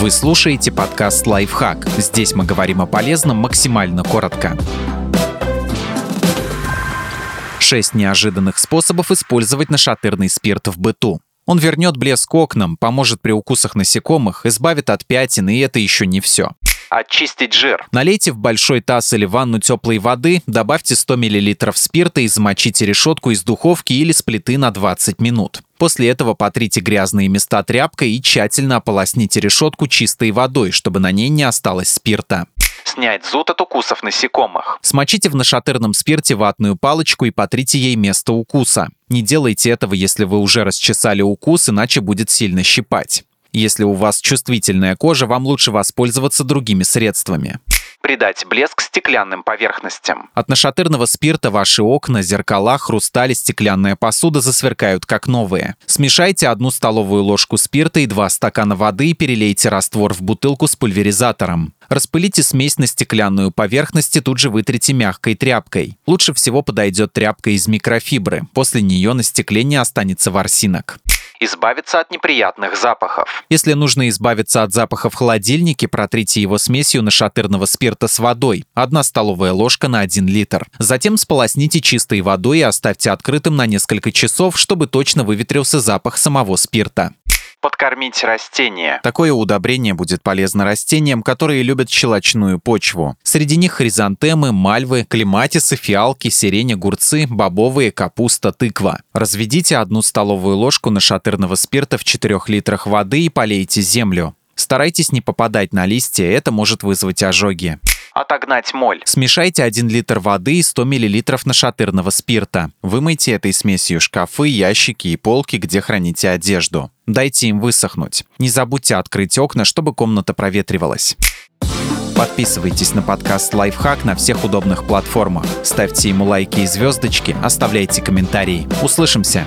Вы слушаете подкаст «Лайфхак». Здесь мы говорим о полезном максимально коротко. Шесть неожиданных способов использовать нашатырный спирт в быту. Он вернет блеск окнам, поможет при укусах насекомых, избавит от пятен, и это еще не все. Очистить жир. Налейте в большой таз или ванну теплой воды, добавьте 100 мл спирта и замочите решетку из духовки или с плиты на 20 минут. После этого потрите грязные места тряпкой и тщательно ополосните решетку чистой водой, чтобы на ней не осталось спирта. Снять зуд от укусов насекомых. Смочите в нашатырном спирте ватную палочку и потрите ей место укуса. Не делайте этого, если вы уже расчесали укус, иначе будет сильно щипать. Если у вас чувствительная кожа, вам лучше воспользоваться другими средствами. Придать блеск стеклянным поверхностям. От нашатырного спирта ваши окна, зеркала, хрусталь, стеклянная посуда засверкают как новые. Смешайте одну столовую ложку спирта и два стакана воды и перелейте раствор в бутылку с пульверизатором. Распылите смесь на стеклянную поверхность и тут же вытрите мягкой тряпкой. Лучше всего подойдет тряпка из микрофибры. После нее на стекле не останется ворсинок избавиться от неприятных запахов. Если нужно избавиться от запаха в холодильнике, протрите его смесью нашатырного спирта с водой, одна столовая ложка на 1 литр. Затем сполосните чистой водой и оставьте открытым на несколько часов, чтобы точно выветрился запах самого спирта подкормить растения. Такое удобрение будет полезно растениям, которые любят щелочную почву. Среди них хризантемы, мальвы, клематисы, фиалки, сирень, огурцы, бобовые, капуста, тыква. Разведите одну столовую ложку нашатырного спирта в 4 литрах воды и полейте землю. Старайтесь не попадать на листья, это может вызвать ожоги отогнать моль. Смешайте 1 литр воды и 100 мл нашатырного спирта. Вымойте этой смесью шкафы, ящики и полки, где храните одежду. Дайте им высохнуть. Не забудьте открыть окна, чтобы комната проветривалась. Подписывайтесь на подкаст «Лайфхак» на всех удобных платформах. Ставьте ему лайки и звездочки, оставляйте комментарии. Услышимся!